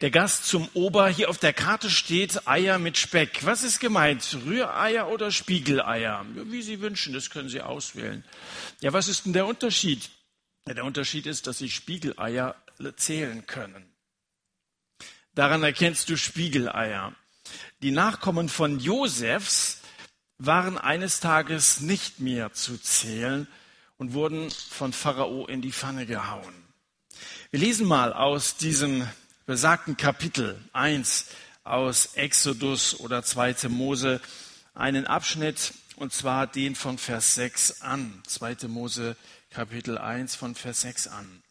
Der Gast zum Ober, hier auf der Karte steht Eier mit Speck. Was ist gemeint? Rühreier oder Spiegeleier? Wie Sie wünschen, das können Sie auswählen. Ja, was ist denn der Unterschied? Der Unterschied ist, dass Sie Spiegeleier zählen können. Daran erkennst du Spiegeleier. Die Nachkommen von Josefs waren eines Tages nicht mehr zu zählen und wurden von Pharao in die Pfanne gehauen. Wir lesen mal aus diesem besagten Kapitel 1 aus Exodus oder 2. Mose einen Abschnitt, und zwar den von Vers 6 an. 2. Mose Kapitel 1 von Vers 6 an.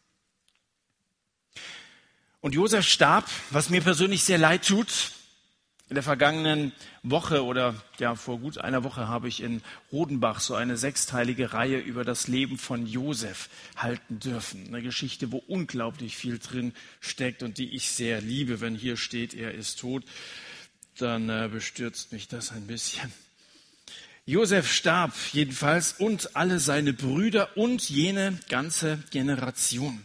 Und Josef starb, was mir persönlich sehr leid tut, in der vergangenen Woche oder ja vor gut einer Woche habe ich in Rodenbach so eine sechsteilige Reihe über das Leben von Josef halten dürfen. Eine Geschichte, wo unglaublich viel drin steckt und die ich sehr liebe. Wenn hier steht, er ist tot, dann äh, bestürzt mich das ein bisschen. Josef starb jedenfalls und alle seine Brüder und jene ganze Generation.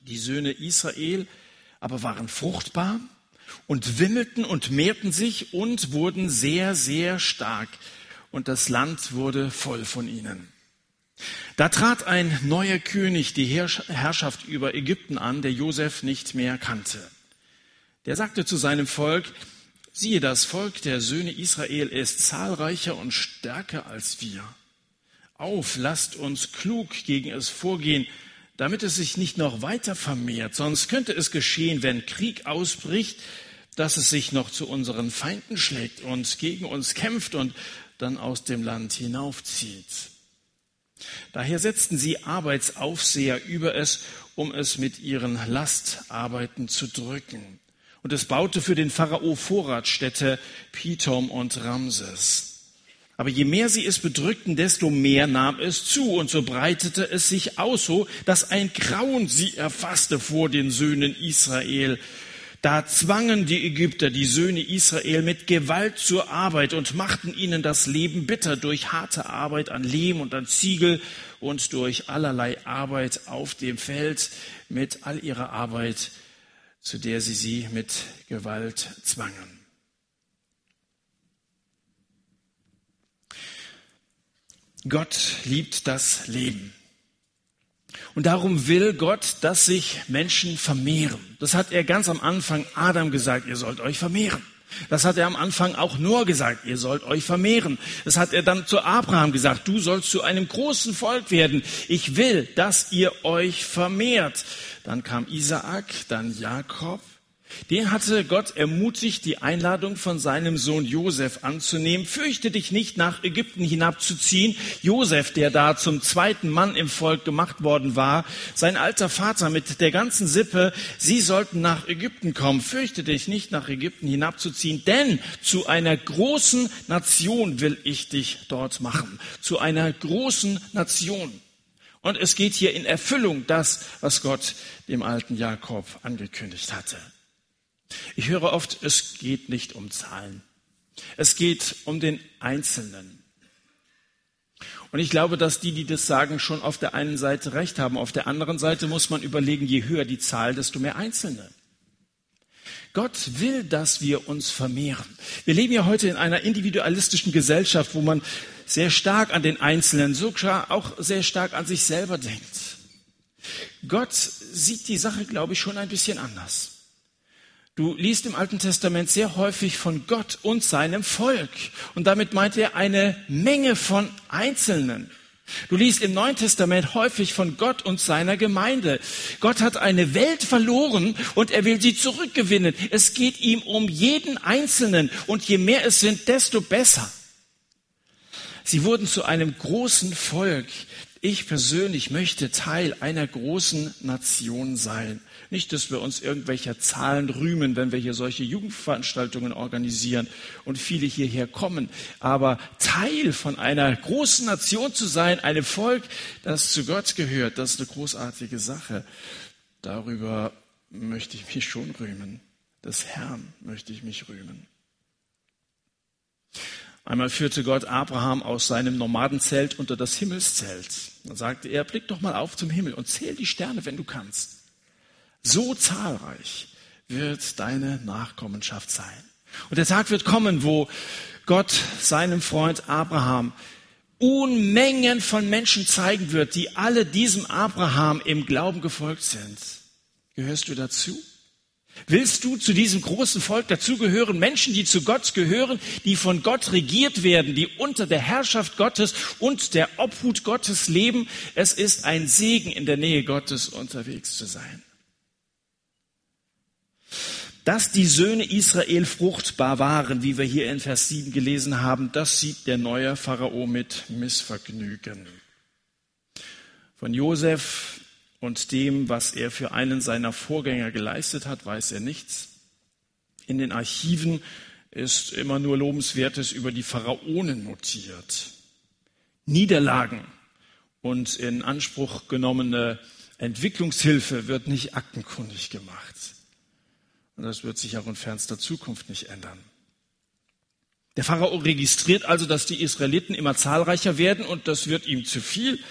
Die Söhne Israel aber waren fruchtbar und wimmelten und mehrten sich und wurden sehr, sehr stark. Und das Land wurde voll von ihnen. Da trat ein neuer König die Herrschaft über Ägypten an, der Josef nicht mehr kannte. Der sagte zu seinem Volk, siehe, das Volk der Söhne Israel ist zahlreicher und stärker als wir. Auf, lasst uns klug gegen es vorgehen, damit es sich nicht noch weiter vermehrt. Sonst könnte es geschehen, wenn Krieg ausbricht, dass es sich noch zu unseren Feinden schlägt und gegen uns kämpft und dann aus dem Land hinaufzieht. Daher setzten sie Arbeitsaufseher über es, um es mit ihren Lastarbeiten zu drücken. Und es baute für den Pharao Vorratsstädte Pithom und Ramses. Aber je mehr sie es bedrückten, desto mehr nahm es zu und so breitete es sich aus, so dass ein Grauen sie erfasste vor den Söhnen Israel. Da zwangen die Ägypter die Söhne Israel mit Gewalt zur Arbeit und machten ihnen das Leben bitter durch harte Arbeit an Lehm und an Ziegel und durch allerlei Arbeit auf dem Feld mit all ihrer Arbeit, zu der sie sie mit Gewalt zwangen. Gott liebt das Leben. Und darum will Gott, dass sich Menschen vermehren. Das hat er ganz am Anfang Adam gesagt, ihr sollt euch vermehren. Das hat er am Anfang auch Noah gesagt, ihr sollt euch vermehren. Das hat er dann zu Abraham gesagt, du sollst zu einem großen Volk werden. Ich will, dass ihr euch vermehrt. Dann kam Isaak, dann Jakob, den hatte Gott ermutigt, die Einladung von seinem Sohn Josef anzunehmen. Fürchte dich nicht, nach Ägypten hinabzuziehen. Josef, der da zum zweiten Mann im Volk gemacht worden war, sein alter Vater mit der ganzen Sippe, sie sollten nach Ägypten kommen. Fürchte dich nicht, nach Ägypten hinabzuziehen, denn zu einer großen Nation will ich dich dort machen. Zu einer großen Nation. Und es geht hier in Erfüllung das, was Gott dem alten Jakob angekündigt hatte. Ich höre oft, es geht nicht um Zahlen. Es geht um den Einzelnen. Und ich glaube, dass die, die das sagen, schon auf der einen Seite recht haben. Auf der anderen Seite muss man überlegen, je höher die Zahl, desto mehr Einzelne. Gott will, dass wir uns vermehren. Wir leben ja heute in einer individualistischen Gesellschaft, wo man sehr stark an den Einzelnen, sogar auch sehr stark an sich selber denkt. Gott sieht die Sache, glaube ich, schon ein bisschen anders. Du liest im Alten Testament sehr häufig von Gott und seinem Volk. Und damit meint er eine Menge von Einzelnen. Du liest im Neuen Testament häufig von Gott und seiner Gemeinde. Gott hat eine Welt verloren und er will sie zurückgewinnen. Es geht ihm um jeden Einzelnen und je mehr es sind, desto besser. Sie wurden zu einem großen Volk. Ich persönlich möchte Teil einer großen Nation sein. Nicht, dass wir uns irgendwelcher Zahlen rühmen, wenn wir hier solche Jugendveranstaltungen organisieren und viele hierher kommen. Aber Teil von einer großen Nation zu sein, einem Volk, das zu Gott gehört, das ist eine großartige Sache. Darüber möchte ich mich schon rühmen. Des Herrn möchte ich mich rühmen. Einmal führte Gott Abraham aus seinem Nomadenzelt unter das Himmelszelt. Dann sagte er, blick doch mal auf zum Himmel und zähl die Sterne, wenn du kannst. So zahlreich wird deine Nachkommenschaft sein. Und der Tag wird kommen, wo Gott seinem Freund Abraham Unmengen von Menschen zeigen wird, die alle diesem Abraham im Glauben gefolgt sind. Gehörst du dazu? Willst du zu diesem großen Volk dazugehören? Menschen, die zu Gott gehören, die von Gott regiert werden, die unter der Herrschaft Gottes und der Obhut Gottes leben. Es ist ein Segen, in der Nähe Gottes unterwegs zu sein. Dass die Söhne Israel fruchtbar waren, wie wir hier in Vers 7 gelesen haben, das sieht der neue Pharao mit Missvergnügen. Von Josef und dem, was er für einen seiner Vorgänger geleistet hat, weiß er nichts. In den Archiven ist immer nur Lobenswertes über die Pharaonen notiert. Niederlagen und in Anspruch genommene Entwicklungshilfe wird nicht aktenkundig gemacht. Und das wird sich auch in fernster Zukunft nicht ändern. Der Pharao registriert also, dass die Israeliten immer zahlreicher werden und das wird ihm zu viel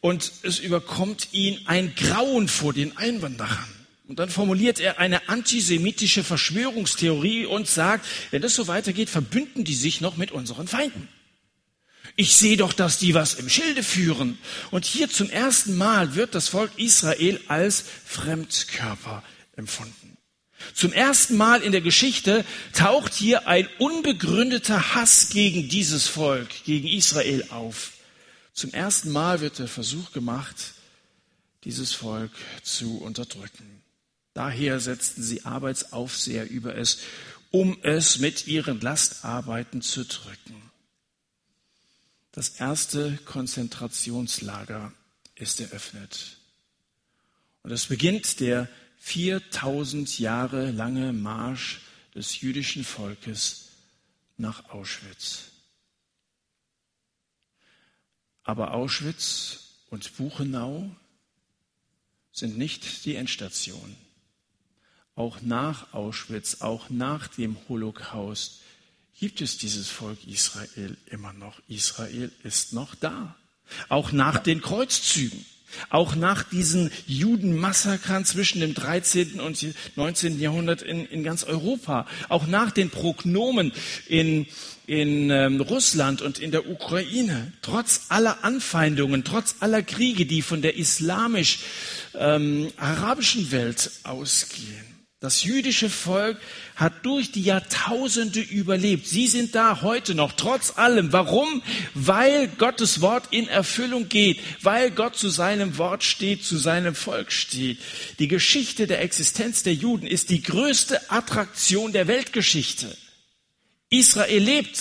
und es überkommt ihn ein Grauen vor den Einwanderern. Und dann formuliert er eine antisemitische Verschwörungstheorie und sagt, wenn das so weitergeht, verbünden die sich noch mit unseren Feinden. Ich sehe doch, dass die was im Schilde führen. Und hier zum ersten Mal wird das Volk Israel als Fremdkörper empfunden. Zum ersten Mal in der Geschichte taucht hier ein unbegründeter Hass gegen dieses Volk, gegen Israel auf. Zum ersten Mal wird der Versuch gemacht, dieses Volk zu unterdrücken. Daher setzten sie Arbeitsaufseher über es, um es mit ihren Lastarbeiten zu drücken. Das erste Konzentrationslager ist eröffnet. Und es beginnt der 4000 Jahre lange Marsch des jüdischen Volkes nach Auschwitz. Aber Auschwitz und Buchenau sind nicht die Endstation. Auch nach Auschwitz, auch nach dem Holocaust gibt es dieses Volk Israel immer noch. Israel ist noch da. Auch nach den Kreuzzügen. Auch nach diesen Judenmassakern zwischen dem 13. und 19. Jahrhundert in, in ganz Europa. Auch nach den Prognomen in, in ähm, Russland und in der Ukraine. Trotz aller Anfeindungen, trotz aller Kriege, die von der islamisch-arabischen ähm, Welt ausgehen. Das jüdische Volk hat durch die Jahrtausende überlebt. Sie sind da heute noch, trotz allem. Warum? Weil Gottes Wort in Erfüllung geht, weil Gott zu seinem Wort steht, zu seinem Volk steht. Die Geschichte der Existenz der Juden ist die größte Attraktion der Weltgeschichte. Israel lebt.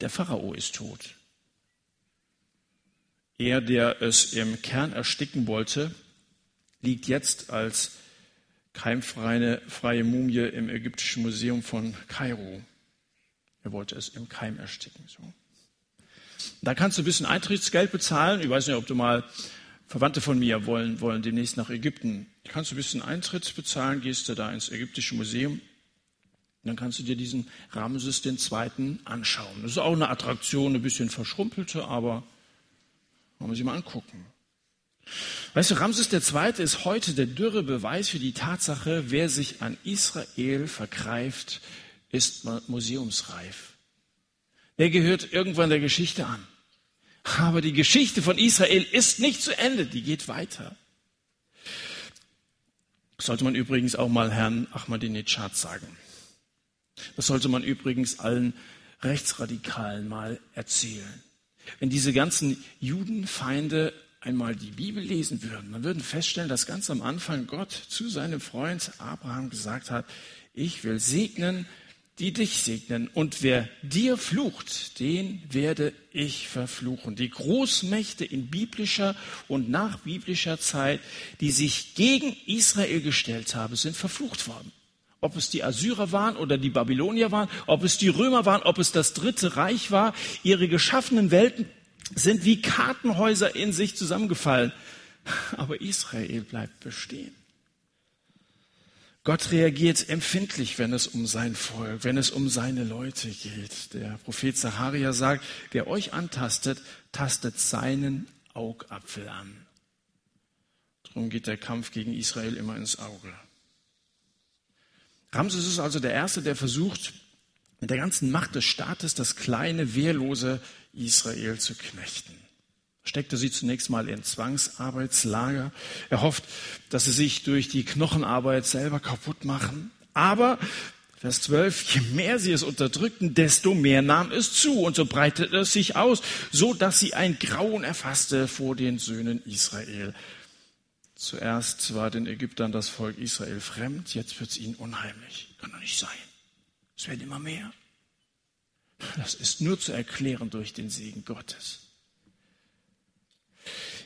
Der Pharao ist tot. Er, der es im Kern ersticken wollte, liegt jetzt als keimfreie freie Mumie im Ägyptischen Museum von Kairo. Er wollte es im Keim ersticken. So. Da kannst du ein bisschen Eintrittsgeld bezahlen. Ich weiß nicht, ob du mal Verwandte von mir wollen, wollen demnächst nach Ägypten. Da kannst du ein bisschen Eintritt bezahlen, gehst du da ins Ägyptische Museum. Dann kannst du dir diesen Ramses II. anschauen. Das ist auch eine Attraktion, ein bisschen verschrumpelte, aber wollen wir sie mal angucken. Weißt du, Ramses II. ist heute der dürre Beweis für die Tatsache, wer sich an Israel vergreift, ist museumsreif. Der gehört irgendwann der Geschichte an. Aber die Geschichte von Israel ist nicht zu Ende, die geht weiter. Das sollte man übrigens auch mal Herrn Ahmadinejad sagen. Das sollte man übrigens allen Rechtsradikalen mal erzählen. Wenn diese ganzen Judenfeinde einmal die Bibel lesen würden, dann würden feststellen, dass ganz am Anfang Gott zu seinem Freund Abraham gesagt hat, ich will segnen, die dich segnen. Und wer dir flucht, den werde ich verfluchen. Die Großmächte in biblischer und nach biblischer Zeit, die sich gegen Israel gestellt haben, sind verflucht worden. Ob es die Assyrer waren oder die Babylonier waren, ob es die Römer waren, ob es das Dritte Reich war, ihre geschaffenen Welten sind wie Kartenhäuser in sich zusammengefallen. Aber Israel bleibt bestehen. Gott reagiert empfindlich, wenn es um sein Volk, wenn es um seine Leute geht. Der Prophet Zacharia sagt, wer euch antastet, tastet seinen Augapfel an. Darum geht der Kampf gegen Israel immer ins Auge. Ramses ist also der Erste, der versucht, mit der ganzen Macht des Staates das kleine, wehrlose Israel zu knechten. Steckte sie zunächst mal in Zwangsarbeitslager. Er hofft, dass sie sich durch die Knochenarbeit selber kaputt machen. Aber Vers 12, je mehr sie es unterdrückten, desto mehr nahm es zu und so breitete es sich aus, so dass sie ein Grauen erfasste vor den Söhnen Israel. Zuerst war den Ägyptern das Volk Israel fremd, jetzt wird es ihnen unheimlich. Kann doch nicht sein. Es werden immer mehr. Das ist nur zu erklären durch den Segen Gottes.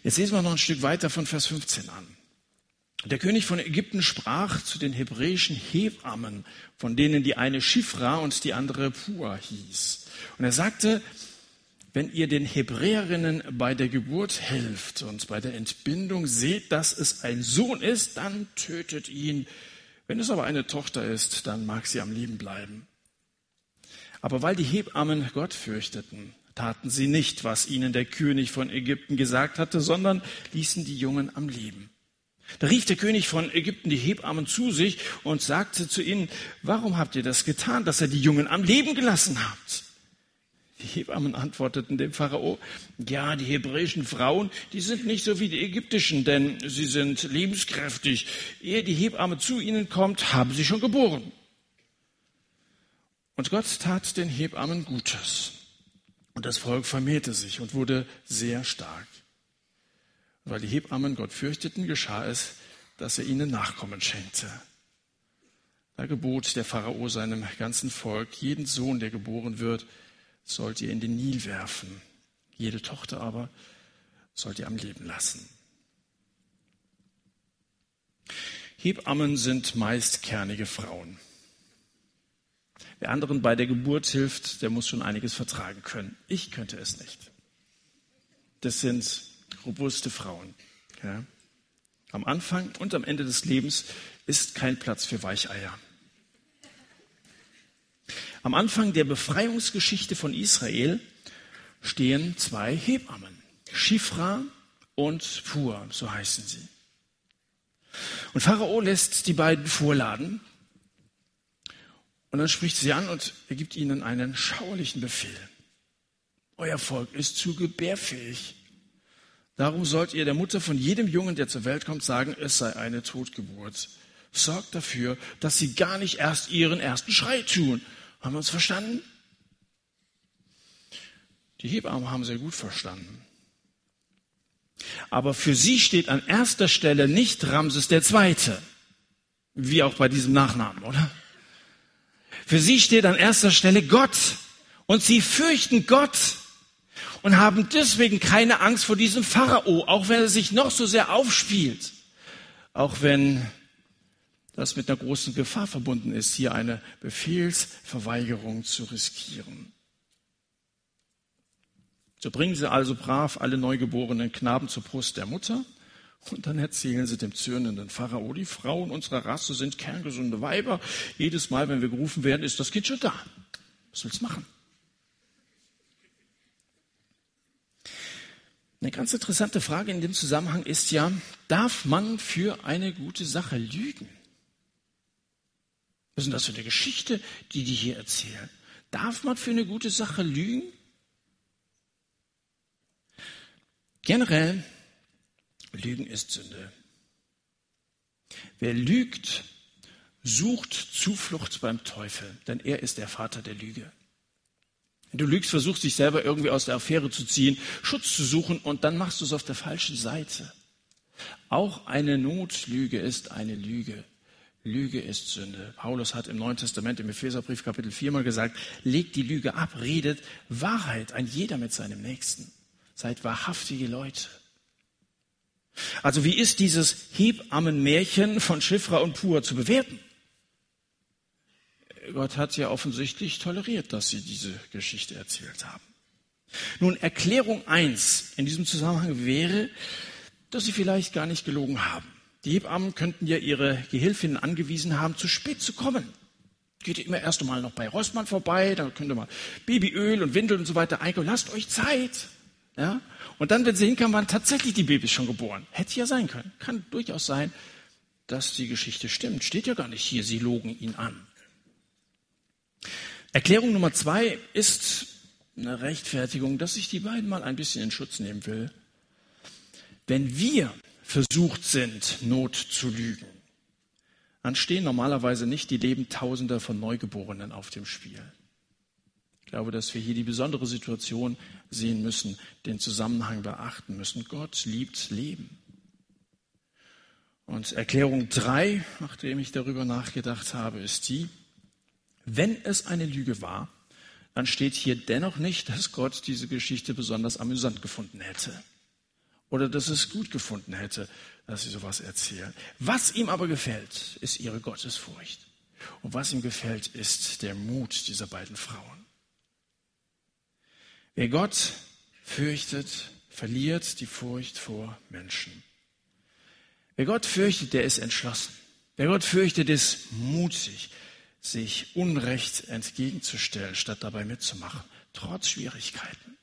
Jetzt lesen wir noch ein Stück weiter von Vers 15 an. Der König von Ägypten sprach zu den hebräischen Hebammen, von denen die eine Schifra und die andere Pua hieß. Und er sagte, wenn ihr den Hebräerinnen bei der Geburt helft und bei der Entbindung seht, dass es ein Sohn ist, dann tötet ihn. Wenn es aber eine Tochter ist, dann mag sie am Leben bleiben. Aber weil die Hebammen Gott fürchteten, taten sie nicht, was ihnen der König von Ägypten gesagt hatte, sondern ließen die Jungen am Leben. Da rief der König von Ägypten die Hebammen zu sich und sagte zu ihnen, warum habt ihr das getan, dass ihr die Jungen am Leben gelassen habt? Die Hebammen antworteten dem Pharao, ja, die hebräischen Frauen, die sind nicht so wie die ägyptischen, denn sie sind lebenskräftig. Ehe die Hebamme zu ihnen kommt, haben sie schon geboren. Und Gott tat den Hebammen Gutes. Und das Volk vermehrte sich und wurde sehr stark. Weil die Hebammen Gott fürchteten, geschah es, dass er ihnen Nachkommen schenkte. Da gebot der Pharao seinem ganzen Volk, jeden Sohn, der geboren wird, sollt ihr in den Nil werfen. Jede Tochter aber sollt ihr am Leben lassen. Hebammen sind meist kernige Frauen. Wer anderen bei der Geburt hilft, der muss schon einiges vertragen können. Ich könnte es nicht. Das sind robuste Frauen. Ja. Am Anfang und am Ende des Lebens ist kein Platz für Weicheier. Am Anfang der Befreiungsgeschichte von Israel stehen zwei Hebammen, Schifra und Pur, so heißen sie. Und Pharao lässt die beiden vorladen und dann spricht sie an und er gibt ihnen einen schauerlichen Befehl. Euer Volk ist zu gebärfähig. Darum sollt ihr der Mutter von jedem Jungen, der zur Welt kommt, sagen, es sei eine Totgeburt. Sorgt dafür, dass sie gar nicht erst ihren ersten Schrei tun. Haben wir uns verstanden? Die Hebammen haben sehr gut verstanden. Aber für sie steht an erster Stelle nicht Ramses der Zweite, wie auch bei diesem Nachnamen, oder? Für sie steht an erster Stelle Gott. Und sie fürchten Gott und haben deswegen keine Angst vor diesem Pharao, auch wenn er sich noch so sehr aufspielt, auch wenn das mit einer großen Gefahr verbunden ist, hier eine Befehlsverweigerung zu riskieren. So bringen sie also brav alle neugeborenen Knaben zur Brust der Mutter und dann erzählen sie dem zürnenden Pharao, die Frauen unserer Rasse sind kerngesunde Weiber. Jedes Mal, wenn wir gerufen werden, ist das Kind schon da. Was willst du machen? Eine ganz interessante Frage in dem Zusammenhang ist ja, darf man für eine gute Sache lügen? Was ist denn das für eine Geschichte, die die hier erzählen? Darf man für eine gute Sache lügen? Generell, Lügen ist Sünde. Wer lügt, sucht Zuflucht beim Teufel, denn er ist der Vater der Lüge. Du lügst, versuchst dich selber irgendwie aus der Affäre zu ziehen, Schutz zu suchen und dann machst du es auf der falschen Seite. Auch eine Notlüge ist eine Lüge. Lüge ist Sünde. Paulus hat im Neuen Testament im Epheserbrief Kapitel 4 mal gesagt, legt die Lüge ab, redet Wahrheit, ein jeder mit seinem Nächsten. Seid wahrhaftige Leute. Also wie ist dieses Hebammenmärchen von Schiffra und Pur zu bewerten? Gott hat ja offensichtlich toleriert, dass sie diese Geschichte erzählt haben. Nun, Erklärung eins in diesem Zusammenhang wäre, dass sie vielleicht gar nicht gelogen haben. Die Hebammen könnten ja ihre Gehilfinnen angewiesen haben, zu spät zu kommen. Geht ihr immer erst einmal noch bei Rossmann vorbei, dann könnt ihr mal Babyöl und Windeln und so weiter einkaufen. Lasst euch Zeit. Ja? Und dann, wenn sie hinkamen, waren tatsächlich die Babys schon geboren. Hätte ja sein können. Kann durchaus sein, dass die Geschichte stimmt. Steht ja gar nicht hier, sie logen ihn an. Erklärung Nummer zwei ist eine Rechtfertigung, dass ich die beiden mal ein bisschen in Schutz nehmen will. Wenn wir versucht sind, Not zu lügen, dann stehen normalerweise nicht die Leben Tausender von Neugeborenen auf dem Spiel. Ich glaube, dass wir hier die besondere Situation sehen müssen, den Zusammenhang beachten müssen. Gott liebt Leben. Und Erklärung drei, nachdem ich darüber nachgedacht habe, ist die, wenn es eine Lüge war, dann steht hier dennoch nicht, dass Gott diese Geschichte besonders amüsant gefunden hätte oder dass es gut gefunden hätte, dass sie sowas erzählen. Was ihm aber gefällt, ist ihre Gottesfurcht. Und was ihm gefällt, ist der Mut dieser beiden Frauen. Wer Gott fürchtet, verliert die Furcht vor Menschen. Wer Gott fürchtet, der ist entschlossen. Wer Gott fürchtet, ist mutig, sich Unrecht entgegenzustellen, statt dabei mitzumachen, trotz Schwierigkeiten.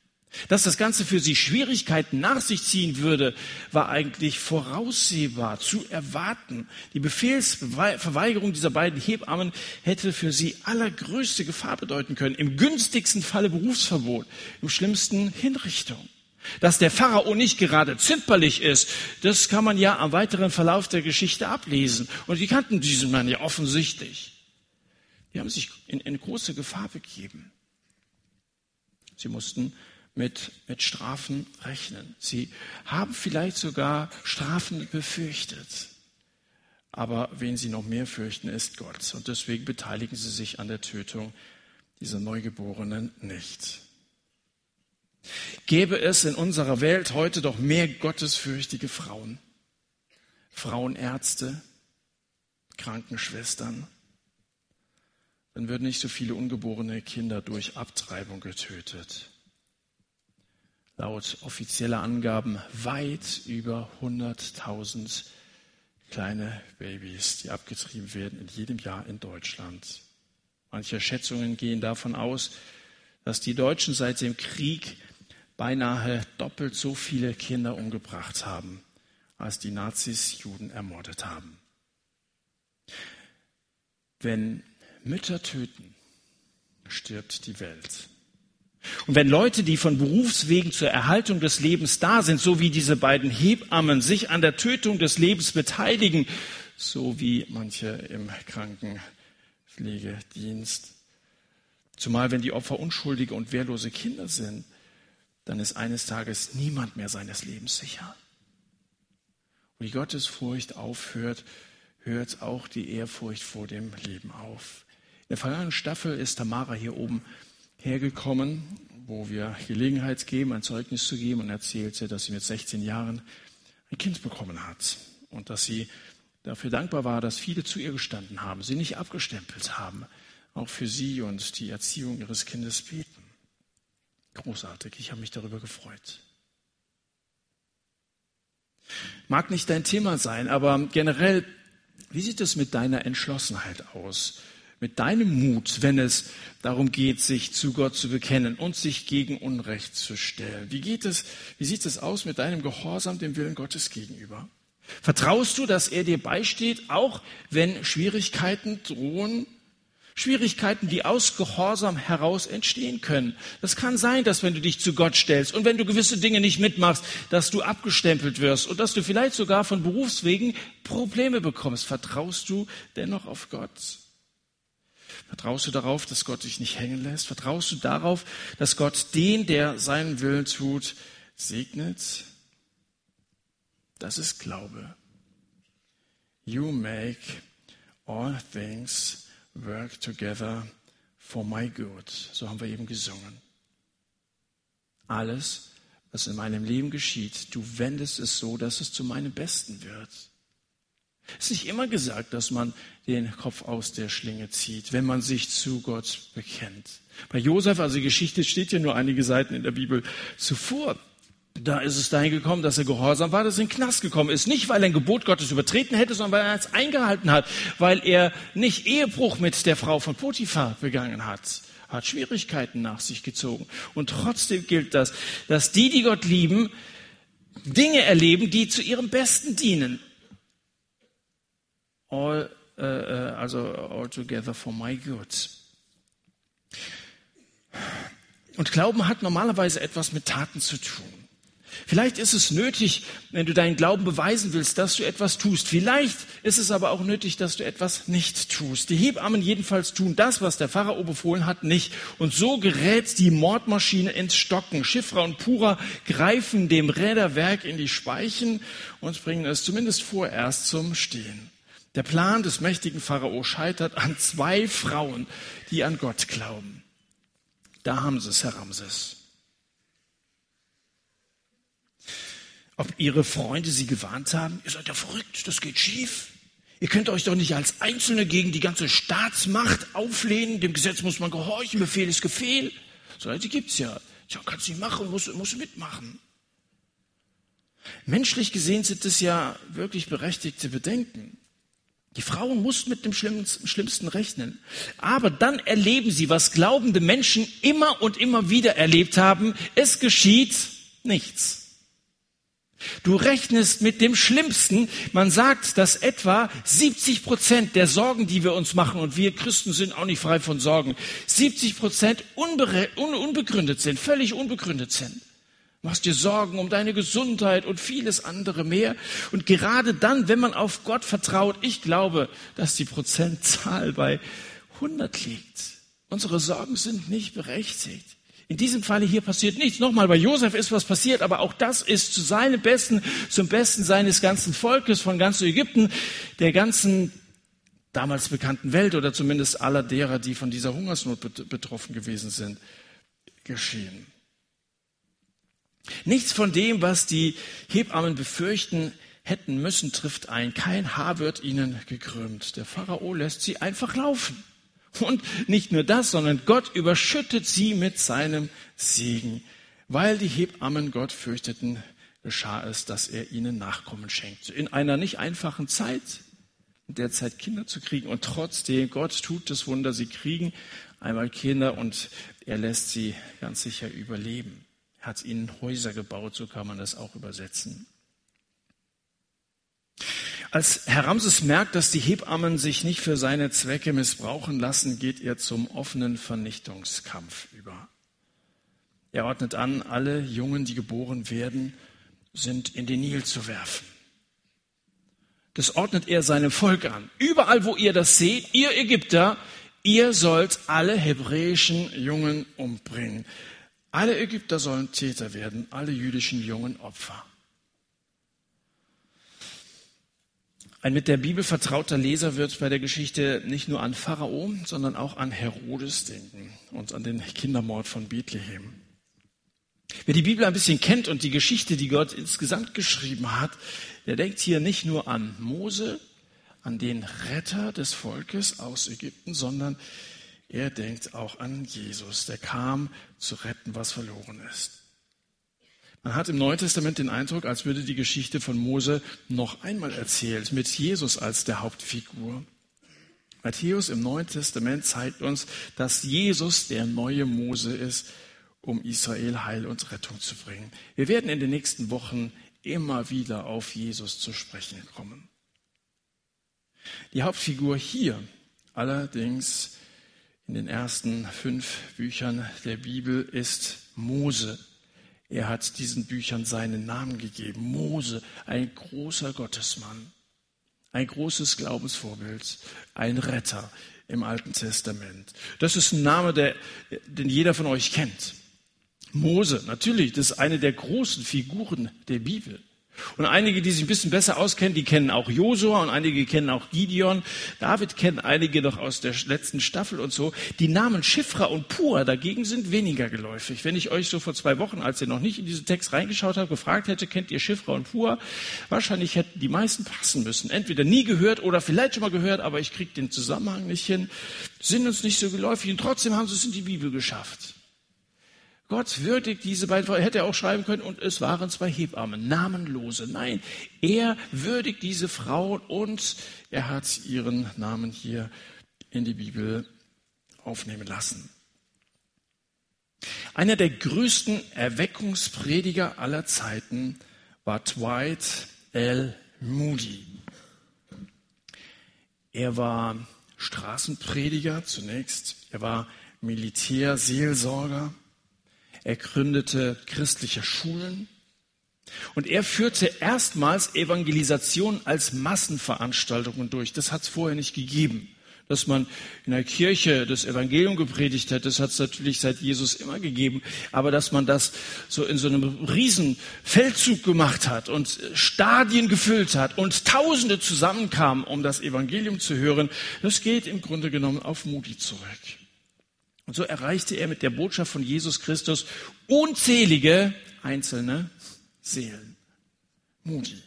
Dass das Ganze für sie Schwierigkeiten nach sich ziehen würde, war eigentlich voraussehbar, zu erwarten. Die Befehlsverweigerung dieser beiden Hebammen hätte für sie allergrößte Gefahr bedeuten können. Im günstigsten Falle Berufsverbot, im schlimmsten Hinrichtung. Dass der Pharao nicht gerade zimperlich ist, das kann man ja am weiteren Verlauf der Geschichte ablesen. Und die kannten diesen Mann ja offensichtlich. Die haben sich in, in große Gefahr begeben. Sie mussten mit, mit Strafen rechnen. Sie haben vielleicht sogar Strafen befürchtet. Aber wen sie noch mehr fürchten, ist Gott. Und deswegen beteiligen sie sich an der Tötung dieser Neugeborenen nicht. Gäbe es in unserer Welt heute doch mehr gottesfürchtige Frauen, Frauenärzte, Krankenschwestern, dann würden nicht so viele ungeborene Kinder durch Abtreibung getötet laut offizieller Angaben weit über 100.000 kleine Babys, die abgetrieben werden in jedem Jahr in Deutschland. Manche Schätzungen gehen davon aus, dass die Deutschen seit dem Krieg beinahe doppelt so viele Kinder umgebracht haben, als die Nazis Juden ermordet haben. Wenn Mütter töten, stirbt die Welt. Und wenn Leute, die von Berufswegen zur Erhaltung des Lebens da sind, so wie diese beiden Hebammen, sich an der Tötung des Lebens beteiligen, so wie manche im Krankenpflegedienst, zumal wenn die Opfer unschuldige und wehrlose Kinder sind, dann ist eines Tages niemand mehr seines Lebens sicher. Und die Gottesfurcht aufhört, hört auch die Ehrfurcht vor dem Leben auf. In der vergangenen Staffel ist Tamara hier oben hergekommen, wo wir Gelegenheit geben, ein Zeugnis zu geben und erzählte, dass sie mit 16 Jahren ein Kind bekommen hat und dass sie dafür dankbar war, dass viele zu ihr gestanden haben, sie nicht abgestempelt haben, auch für sie und die Erziehung ihres Kindes beten. Großartig, ich habe mich darüber gefreut. Mag nicht dein Thema sein, aber generell, wie sieht es mit deiner Entschlossenheit aus? Mit deinem Mut, wenn es darum geht, sich zu Gott zu bekennen und sich gegen Unrecht zu stellen? Wie geht es, wie sieht es aus mit deinem Gehorsam dem Willen Gottes gegenüber? Vertraust du, dass er dir beisteht, auch wenn Schwierigkeiten drohen? Schwierigkeiten, die aus Gehorsam heraus entstehen können. Das kann sein, dass wenn du dich zu Gott stellst und wenn du gewisse Dinge nicht mitmachst, dass du abgestempelt wirst und dass du vielleicht sogar von Berufswegen Probleme bekommst. Vertraust du dennoch auf Gott? Vertraust du darauf, dass Gott dich nicht hängen lässt? Vertraust du darauf, dass Gott den, der seinen Willen tut, segnet? Das ist Glaube. You make all things work together for my good. So haben wir eben gesungen. Alles, was in meinem Leben geschieht, du wendest es so, dass es zu meinem Besten wird. Es ist nicht immer gesagt, dass man den Kopf aus der Schlinge zieht, wenn man sich zu Gott bekennt. Bei Josef, also die Geschichte steht ja nur einige Seiten in der Bibel zuvor. Da ist es dahin gekommen, dass er gehorsam war, dass er in den Knast gekommen ist. Nicht, weil er ein Gebot Gottes übertreten hätte, sondern weil er es eingehalten hat. Weil er nicht Ehebruch mit der Frau von Potiphar begangen hat. hat Schwierigkeiten nach sich gezogen. Und trotzdem gilt das, dass die, die Gott lieben, Dinge erleben, die zu ihrem Besten dienen. All, äh, also all together for my good. Und Glauben hat normalerweise etwas mit Taten zu tun. Vielleicht ist es nötig, wenn du deinen Glauben beweisen willst, dass du etwas tust. Vielleicht ist es aber auch nötig, dass du etwas nicht tust. Die Hebammen jedenfalls tun das, was der Pharao befohlen hat, nicht. Und so gerät die Mordmaschine ins Stocken. Schiffra und Pura greifen dem Räderwerk in die Speichen und bringen es zumindest vorerst zum Stehen. Der Plan des mächtigen Pharao scheitert an zwei Frauen, die an Gott glauben. Da haben sie es, Herr Ramses. ob ihre Freunde sie gewarnt haben, ihr seid ja verrückt, das geht schief. Ihr könnt euch doch nicht als Einzelne gegen die ganze Staatsmacht auflehnen, dem Gesetz muss man gehorchen, Befehl ist Befehl. So Leute gibt's ja. Tja, kannst nicht machen, musst, musst mitmachen. Menschlich gesehen sind es ja wirklich berechtigte Bedenken. Die Frauen mussten mit dem Schlimmsten rechnen. Aber dann erleben sie, was glaubende Menschen immer und immer wieder erlebt haben. Es geschieht nichts. Du rechnest mit dem Schlimmsten. Man sagt, dass etwa 70 Prozent der Sorgen, die wir uns machen, und wir Christen sind auch nicht frei von Sorgen, 70 Prozent unbe unbegründet sind, völlig unbegründet sind. Du machst dir Sorgen um deine Gesundheit und vieles andere mehr. Und gerade dann, wenn man auf Gott vertraut, ich glaube, dass die Prozentzahl bei 100 liegt. Unsere Sorgen sind nicht berechtigt. In diesem Falle hier passiert nichts. Nochmal, bei Josef ist was passiert, aber auch das ist zu seinem Besten, zum Besten seines ganzen Volkes, von ganz Ägypten, der ganzen damals bekannten Welt oder zumindest aller derer, die von dieser Hungersnot betroffen gewesen sind, geschehen. Nichts von dem, was die Hebammen befürchten hätten müssen, trifft ein. Kein Haar wird ihnen gekrümmt. Der Pharao lässt sie einfach laufen. Und nicht nur das, sondern Gott überschüttet sie mit seinem Segen. Weil die Hebammen Gott fürchteten, geschah es, dass er ihnen Nachkommen schenkte. In einer nicht einfachen Zeit, in der Zeit Kinder zu kriegen. Und trotzdem, Gott tut das Wunder, sie kriegen einmal Kinder und er lässt sie ganz sicher überleben. Hat ihnen Häuser gebaut, so kann man das auch übersetzen. Als Herr Ramses merkt, dass die Hebammen sich nicht für seine Zwecke missbrauchen lassen, geht er zum offenen Vernichtungskampf über. Er ordnet an, alle Jungen, die geboren werden, sind in den Nil zu werfen. Das ordnet er seinem Volk an. Überall, wo ihr das seht, ihr Ägypter, ihr sollt alle hebräischen Jungen umbringen. Alle Ägypter sollen Täter werden, alle jüdischen Jungen Opfer. Ein mit der Bibel vertrauter Leser wird bei der Geschichte nicht nur an Pharao, sondern auch an Herodes denken und an den Kindermord von Bethlehem. Wer die Bibel ein bisschen kennt und die Geschichte, die Gott insgesamt geschrieben hat, der denkt hier nicht nur an Mose, an den Retter des Volkes aus Ägypten, sondern er denkt auch an Jesus, der kam zu retten, was verloren ist. Man hat im Neuen Testament den Eindruck, als würde die Geschichte von Mose noch einmal erzählt, mit Jesus als der Hauptfigur. Matthäus im Neuen Testament zeigt uns, dass Jesus der neue Mose ist, um Israel Heil und Rettung zu bringen. Wir werden in den nächsten Wochen immer wieder auf Jesus zu sprechen kommen. Die Hauptfigur hier allerdings in den ersten fünf Büchern der Bibel ist Mose. Er hat diesen Büchern seinen Namen gegeben. Mose, ein großer Gottesmann, ein großes Glaubensvorbild, ein Retter im Alten Testament. Das ist ein Name, der, den jeder von euch kennt. Mose, natürlich, das ist eine der großen Figuren der Bibel. Und einige, die sich ein bisschen besser auskennen, die kennen auch Josua und einige kennen auch Gideon. David kennen einige noch aus der letzten Staffel und so. Die Namen Schifra und Pur dagegen sind weniger geläufig. Wenn ich euch so vor zwei Wochen, als ihr noch nicht in diesen Text reingeschaut habt, gefragt hätte, kennt ihr Schifra und Pur? Wahrscheinlich hätten die meisten passen müssen. Entweder nie gehört oder vielleicht schon mal gehört, aber ich kriege den Zusammenhang nicht hin. Sind uns nicht so geläufig und trotzdem haben sie es in die Bibel geschafft. Gott würdigt diese beiden Frauen, hätte er auch schreiben können, und es waren zwei Hebammen, namenlose. Nein, er würdigt diese Frauen und er hat ihren Namen hier in die Bibel aufnehmen lassen. Einer der größten Erweckungsprediger aller Zeiten war Dwight L. Moody. Er war Straßenprediger zunächst, er war Militärseelsorger, er gründete christliche Schulen und er führte erstmals Evangelisation als Massenveranstaltungen durch. Das hat es vorher nicht gegeben. Dass man in der Kirche das Evangelium gepredigt hat, das hat es natürlich seit Jesus immer gegeben. Aber dass man das so in so einem riesen Feldzug gemacht hat und Stadien gefüllt hat und Tausende zusammenkamen, um das Evangelium zu hören, das geht im Grunde genommen auf Moody zurück. Und so erreichte er mit der Botschaft von Jesus Christus unzählige einzelne Seelen. Moody.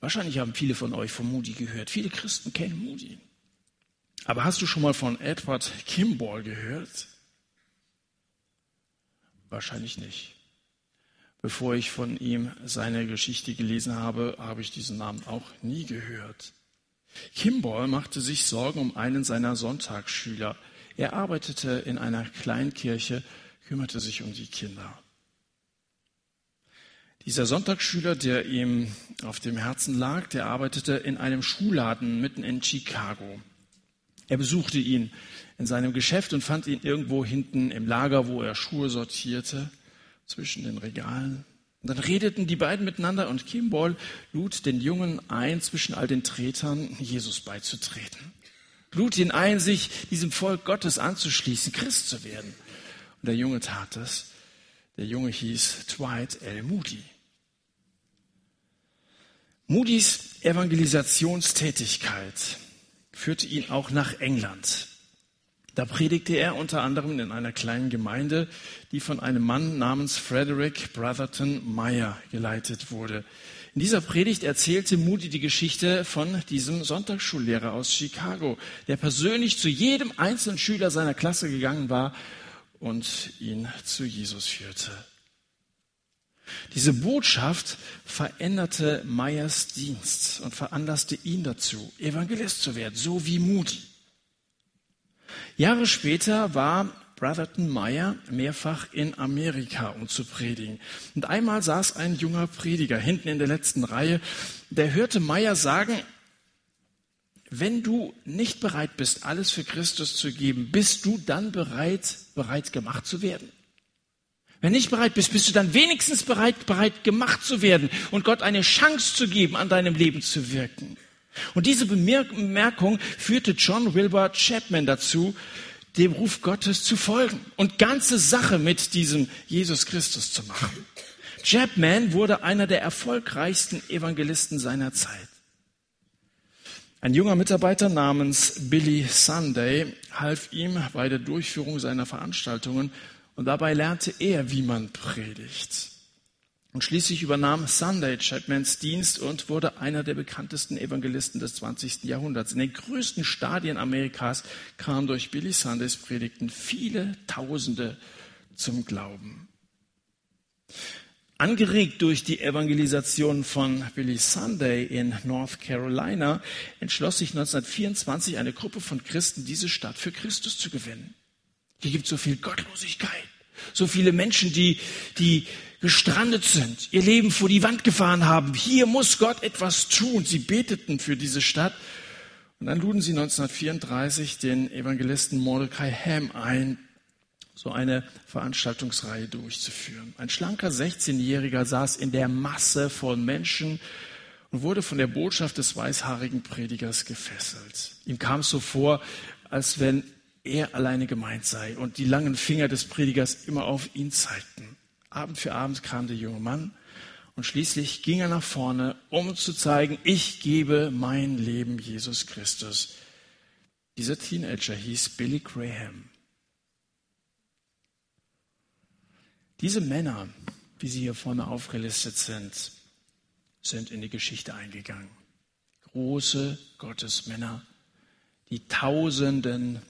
Wahrscheinlich haben viele von euch von Moody gehört. Viele Christen kennen Moody. Aber hast du schon mal von Edward Kimball gehört? Wahrscheinlich nicht. Bevor ich von ihm seine Geschichte gelesen habe, habe ich diesen Namen auch nie gehört. Kimball machte sich Sorgen um einen seiner Sonntagsschüler. Er arbeitete in einer Kleinkirche, kümmerte sich um die Kinder. Dieser Sonntagsschüler, der ihm auf dem Herzen lag, der arbeitete in einem Schuhladen mitten in Chicago. Er besuchte ihn in seinem Geschäft und fand ihn irgendwo hinten im Lager, wo er Schuhe sortierte, zwischen den Regalen. Dann redeten die beiden miteinander und Kimball lud den Jungen ein, zwischen all den Tretern Jesus beizutreten. Lud ihn ein, sich diesem Volk Gottes anzuschließen, Christ zu werden. Und der Junge tat das. Der Junge hieß Dwight L. Moody. Moody's Evangelisationstätigkeit führte ihn auch nach England. Da predigte er unter anderem in einer kleinen Gemeinde, die von einem Mann namens Frederick Brotherton Meyer geleitet wurde. In dieser Predigt erzählte Moody die Geschichte von diesem Sonntagsschullehrer aus Chicago, der persönlich zu jedem einzelnen Schüler seiner Klasse gegangen war und ihn zu Jesus führte. Diese Botschaft veränderte Meyers Dienst und veranlasste ihn dazu, Evangelist zu werden, so wie Moody. Jahre später war Brotherton Meyer mehrfach in Amerika, um zu predigen. Und einmal saß ein junger Prediger hinten in der letzten Reihe, der hörte Meyer sagen, wenn du nicht bereit bist, alles für Christus zu geben, bist du dann bereit, bereit gemacht zu werden? Wenn nicht bereit bist, bist du dann wenigstens bereit, bereit gemacht zu werden und Gott eine Chance zu geben, an deinem Leben zu wirken. Und diese Bemerkung führte John Wilbur Chapman dazu, dem Ruf Gottes zu folgen und ganze Sache mit diesem Jesus Christus zu machen. Chapman wurde einer der erfolgreichsten Evangelisten seiner Zeit. Ein junger Mitarbeiter namens Billy Sunday half ihm bei der Durchführung seiner Veranstaltungen und dabei lernte er, wie man predigt. Und schließlich übernahm Sunday Chapmans Dienst und wurde einer der bekanntesten Evangelisten des 20. Jahrhunderts. In den größten Stadien Amerikas kamen durch Billy Sundays Predigten viele Tausende zum Glauben. Angeregt durch die Evangelisation von Billy Sunday in North Carolina entschloss sich 1924 eine Gruppe von Christen, diese Stadt für Christus zu gewinnen. Hier gibt so viel Gottlosigkeit, so viele Menschen, die, die gestrandet sind, ihr Leben vor die Wand gefahren haben. Hier muss Gott etwas tun. Sie beteten für diese Stadt. Und dann luden sie 1934 den Evangelisten Mordecai Ham ein, so eine Veranstaltungsreihe durchzuführen. Ein schlanker 16-Jähriger saß in der Masse von Menschen und wurde von der Botschaft des weißhaarigen Predigers gefesselt. Ihm kam es so vor, als wenn er alleine gemeint sei und die langen Finger des Predigers immer auf ihn zeigten. Abend für Abend kam der junge Mann und schließlich ging er nach vorne, um zu zeigen, ich gebe mein Leben Jesus Christus. Dieser Teenager hieß Billy Graham. Diese Männer, wie sie hier vorne aufgelistet sind, sind in die Geschichte eingegangen. Große Gottesmänner, die Tausenden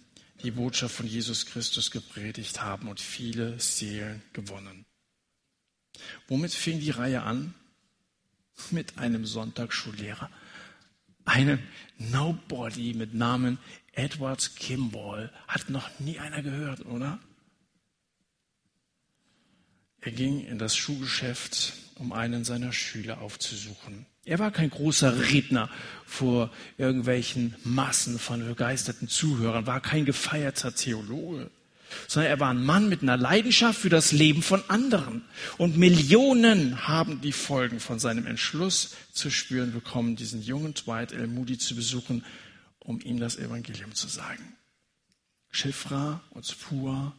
die Botschaft von Jesus Christus gepredigt haben und viele Seelen gewonnen. Womit fing die Reihe an? Mit einem Sonntagsschullehrer. Einen Nobody mit Namen Edward Kimball. Hat noch nie einer gehört, oder? Er ging in das Schuhgeschäft, um einen seiner Schüler aufzusuchen. Er war kein großer Redner vor irgendwelchen Massen von begeisterten Zuhörern, war kein gefeierter Theologe, sondern er war ein Mann mit einer Leidenschaft für das Leben von anderen. Und Millionen haben die Folgen von seinem Entschluss zu spüren bekommen, diesen jungen Dwight L. Moody zu besuchen, um ihm das Evangelium zu sagen. Schifra Spur,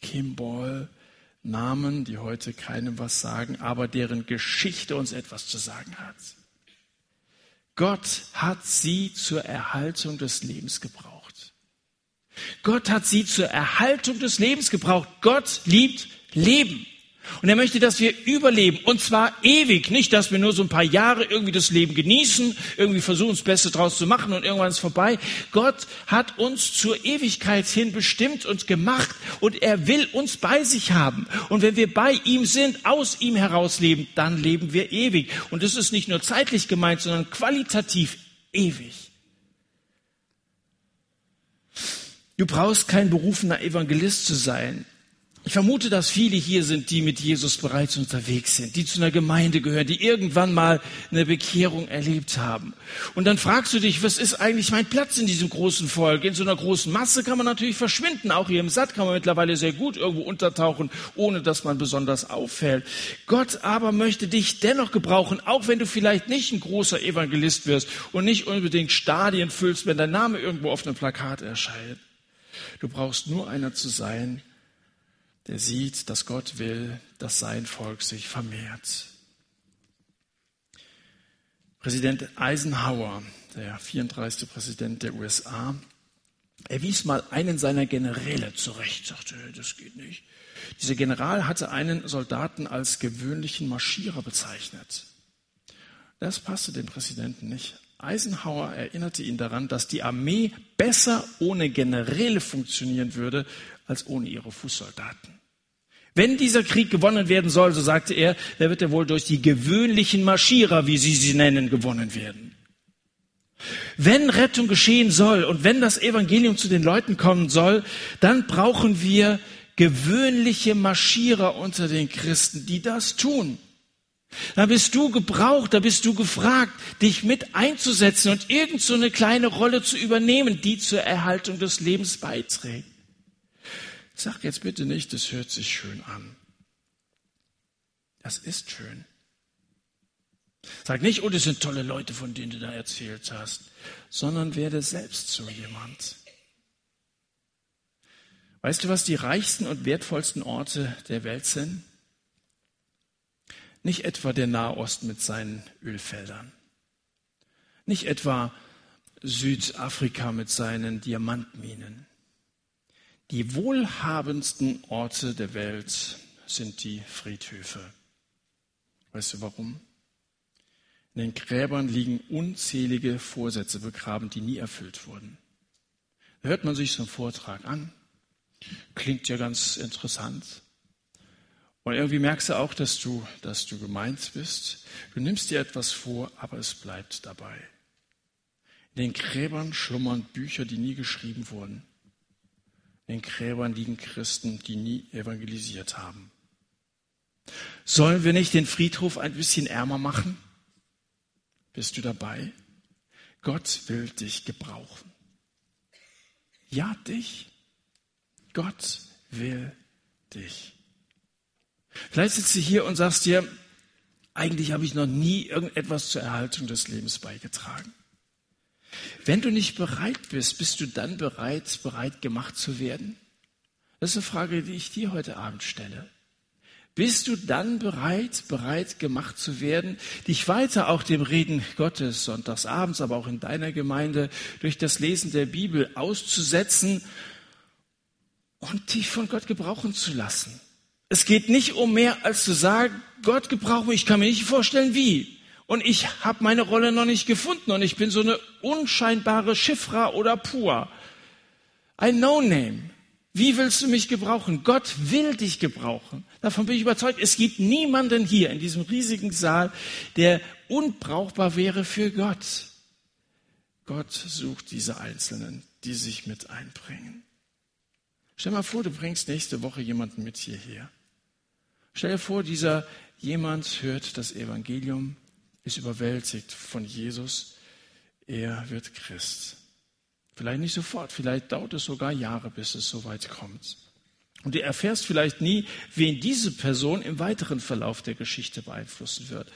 Kimball, Namen, die heute keinem was sagen, aber deren Geschichte uns etwas zu sagen hat. Gott hat sie zur Erhaltung des Lebens gebraucht. Gott hat sie zur Erhaltung des Lebens gebraucht. Gott liebt Leben. Und er möchte, dass wir überleben. Und zwar ewig. Nicht, dass wir nur so ein paar Jahre irgendwie das Leben genießen, irgendwie versuchen, das Beste draus zu machen und irgendwann ist vorbei. Gott hat uns zur Ewigkeit hin bestimmt und gemacht. Und er will uns bei sich haben. Und wenn wir bei ihm sind, aus ihm heraus leben, dann leben wir ewig. Und das ist nicht nur zeitlich gemeint, sondern qualitativ ewig. Du brauchst kein berufener Evangelist zu sein. Ich vermute, dass viele hier sind, die mit Jesus bereits unterwegs sind, die zu einer Gemeinde gehören, die irgendwann mal eine Bekehrung erlebt haben. Und dann fragst du dich, was ist eigentlich mein Platz in diesem großen Volk? In so einer großen Masse kann man natürlich verschwinden. Auch hier im Satt kann man mittlerweile sehr gut irgendwo untertauchen, ohne dass man besonders auffällt. Gott aber möchte dich dennoch gebrauchen, auch wenn du vielleicht nicht ein großer Evangelist wirst und nicht unbedingt Stadien füllst, wenn dein Name irgendwo auf einem Plakat erscheint. Du brauchst nur einer zu sein, der sieht, dass Gott will, dass sein Volk sich vermehrt. Präsident Eisenhower, der 34. Präsident der USA, er wies mal einen seiner Generäle zurecht, sagte, das geht nicht. Dieser General hatte einen Soldaten als gewöhnlichen Marschierer bezeichnet. Das passte dem Präsidenten nicht. Eisenhower erinnerte ihn daran, dass die Armee besser ohne Generäle funktionieren würde als ohne ihre Fußsoldaten. Wenn dieser Krieg gewonnen werden soll, so sagte er, dann wird er wohl durch die gewöhnlichen Marschierer, wie sie sie nennen, gewonnen werden. Wenn Rettung geschehen soll und wenn das Evangelium zu den Leuten kommen soll, dann brauchen wir gewöhnliche Marschierer unter den Christen, die das tun. Da bist du gebraucht, da bist du gefragt, dich mit einzusetzen und irgend so eine kleine Rolle zu übernehmen, die zur Erhaltung des Lebens beiträgt. Sag jetzt bitte nicht, das hört sich schön an. Das ist schön. Sag nicht, oh, das sind tolle Leute, von denen du da erzählt hast, sondern werde selbst so jemand. Weißt du, was die reichsten und wertvollsten Orte der Welt sind? Nicht etwa der Nahost mit seinen Ölfeldern. Nicht etwa Südafrika mit seinen Diamantminen. Die wohlhabendsten Orte der Welt sind die Friedhöfe. Weißt du warum? In den Gräbern liegen unzählige Vorsätze begraben, die nie erfüllt wurden. Da hört man sich so einen Vortrag an. Klingt ja ganz interessant. Und irgendwie merkst du auch, dass du, dass du gemeint bist. Du nimmst dir etwas vor, aber es bleibt dabei. In den Gräbern schlummern Bücher, die nie geschrieben wurden. In den Gräbern liegen Christen, die nie evangelisiert haben. Sollen wir nicht den Friedhof ein bisschen ärmer machen? Bist du dabei? Gott will dich gebrauchen. Ja, dich. Gott will dich. Vielleicht sitzt du hier und sagst dir, eigentlich habe ich noch nie irgendetwas zur Erhaltung des Lebens beigetragen. Wenn du nicht bereit bist, bist du dann bereit, bereit gemacht zu werden? Das ist eine Frage, die ich dir heute Abend stelle. Bist du dann bereit, bereit gemacht zu werden, dich weiter auch dem Reden Gottes sonntags abends, aber auch in deiner Gemeinde durch das Lesen der Bibel auszusetzen und dich von Gott gebrauchen zu lassen? Es geht nicht um mehr als zu sagen, Gott gebraucht mich, ich kann mir nicht vorstellen, wie und ich habe meine Rolle noch nicht gefunden und ich bin so eine unscheinbare Schiffra oder Pur. Ein No-Name. Wie willst du mich gebrauchen? Gott will dich gebrauchen. Davon bin ich überzeugt. Es gibt niemanden hier in diesem riesigen Saal, der unbrauchbar wäre für Gott. Gott sucht diese Einzelnen, die sich mit einbringen. Stell mal vor, du bringst nächste Woche jemanden mit hierher. Stell dir vor, dieser jemand hört das Evangelium, ist überwältigt von Jesus, er wird Christ. Vielleicht nicht sofort, vielleicht dauert es sogar Jahre, bis es soweit kommt. Und du erfährst vielleicht nie, wen diese Person im weiteren Verlauf der Geschichte beeinflussen wird.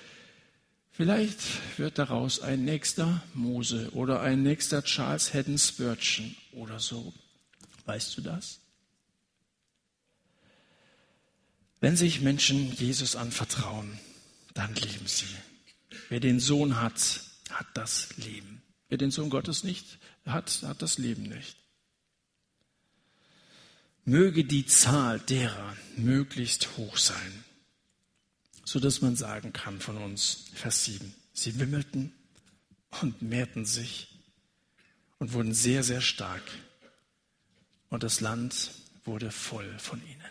Vielleicht wird daraus ein nächster Mose oder ein nächster Charles Haddon Spurgeon oder so. Weißt du das? Wenn sich Menschen Jesus anvertrauen, dann leben sie. Wer den Sohn hat, hat das Leben. Wer den Sohn Gottes nicht hat, hat das Leben nicht. Möge die Zahl derer möglichst hoch sein, so dass man sagen kann von uns, Vers 7, sie wimmelten und mehrten sich und wurden sehr, sehr stark. Und das Land wurde voll von ihnen.